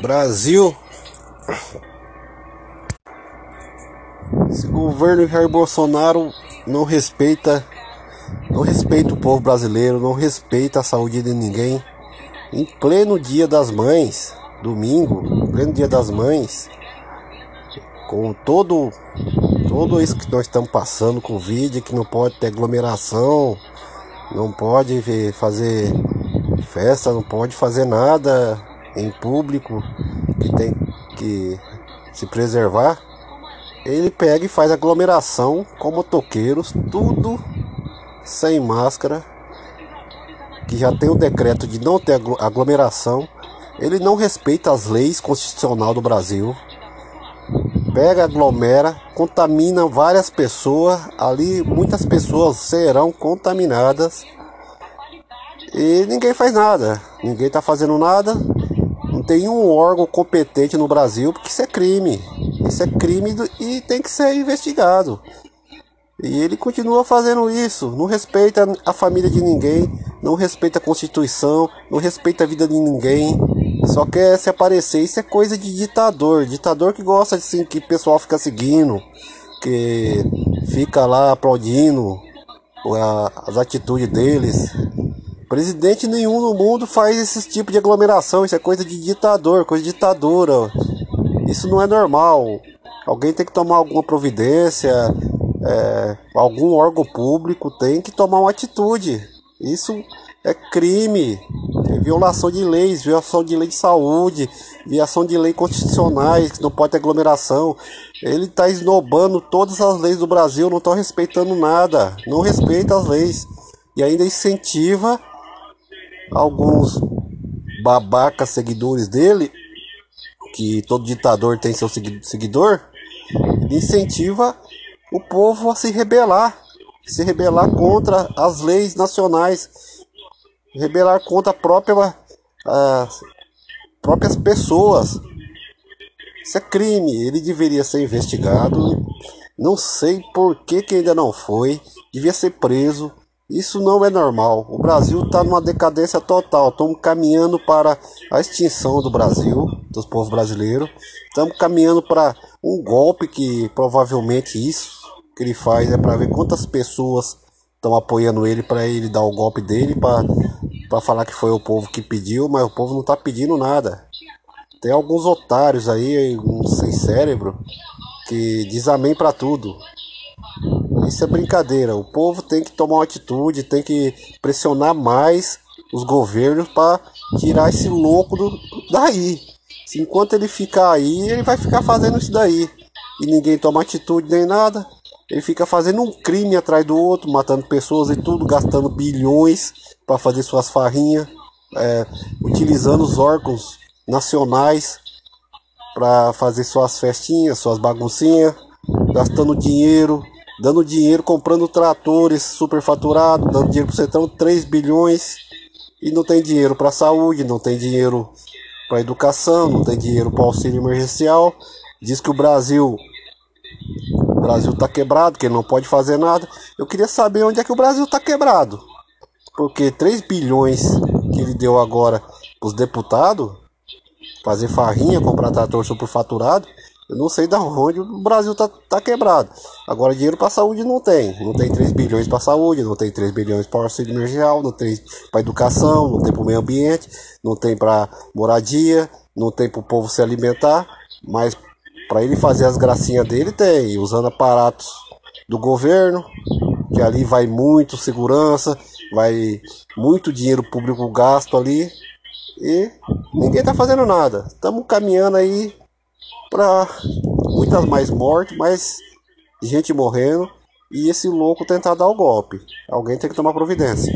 Brasil. Esse governo Jair Bolsonaro não respeita, não respeita o povo brasileiro, não respeita a saúde de ninguém. Em pleno dia das mães, domingo, pleno dia das mães, com todo tudo isso que nós estamos passando vídeo, que não pode ter aglomeração, não pode fazer festa, não pode fazer nada em público que tem que se preservar, ele pega e faz aglomeração com motoqueiros, tudo sem máscara, que já tem o decreto de não ter aglomeração. Ele não respeita as leis constitucionais do Brasil. Pega, aglomera, contamina várias pessoas. Ali muitas pessoas serão contaminadas. E ninguém faz nada. Ninguém está fazendo nada. Tem um órgão competente no Brasil, porque isso é crime. Isso é crime e tem que ser investigado. E ele continua fazendo isso, não respeita a família de ninguém, não respeita a Constituição, não respeita a vida de ninguém, só quer se aparecer. Isso é coisa de ditador, ditador que gosta assim que o pessoal fica seguindo, que fica lá aplaudindo as atitudes deles. Presidente nenhum no mundo faz esse tipo de aglomeração. Isso é coisa de ditador, coisa de ditadura. Isso não é normal. Alguém tem que tomar alguma providência. É, algum órgão público tem que tomar uma atitude. Isso é crime, é violação de leis, violação de lei de saúde, violação de leis constitucionais, que não pode ter aglomeração. Ele está esnobando todas as leis do Brasil, não está respeitando nada, não respeita as leis e ainda incentiva alguns babacas seguidores dele, que todo ditador tem seu seguidor, incentiva o povo a se rebelar, se rebelar contra as leis nacionais, rebelar contra a própria, as próprias pessoas. Isso é crime, ele deveria ser investigado. Não sei por que, que ainda não foi, devia ser preso isso não é normal. O Brasil está numa decadência total. Estamos caminhando para a extinção do Brasil, dos povos brasileiros. Estamos caminhando para um golpe que provavelmente isso que ele faz é para ver quantas pessoas estão apoiando ele para ele dar o golpe dele para falar que foi o povo que pediu, mas o povo não está pedindo nada. Tem alguns otários aí, uns sem cérebro, que diz amém para tudo. Isso é brincadeira. O povo tem que tomar uma atitude, tem que pressionar mais os governos para tirar esse louco do, daí. Enquanto ele ficar aí, ele vai ficar fazendo isso daí. E ninguém toma atitude nem nada. Ele fica fazendo um crime atrás do outro, matando pessoas e tudo, gastando bilhões para fazer suas farrinhas, é, utilizando os órgãos nacionais para fazer suas festinhas, suas baguncinhas, gastando dinheiro dando dinheiro, comprando tratores superfaturados, dando dinheiro para o Centrão 3 bilhões e não tem dinheiro para saúde, não tem dinheiro para educação, não tem dinheiro para auxílio emergencial. Diz que o Brasil o Brasil está quebrado, que ele não pode fazer nada. Eu queria saber onde é que o Brasil está quebrado. Porque 3 bilhões que ele deu agora para os deputados fazer farrinha, comprar trator superfaturado, eu não sei da onde o Brasil tá, tá quebrado. Agora dinheiro para saúde não tem. Não tem 3 bilhões para saúde, não tem 3 bilhões para auxílio emergencial, não tem para educação, não tem para o meio ambiente, não tem para moradia, não tem para o povo se alimentar, mas para ele fazer as gracinhas dele tem, usando aparatos do governo, que ali vai muito segurança, vai muito dinheiro público gasto ali e ninguém tá fazendo nada. Estamos caminhando aí para muitas mais mortes, mais gente morrendo e esse louco tentar dar o golpe. Alguém tem que tomar providência.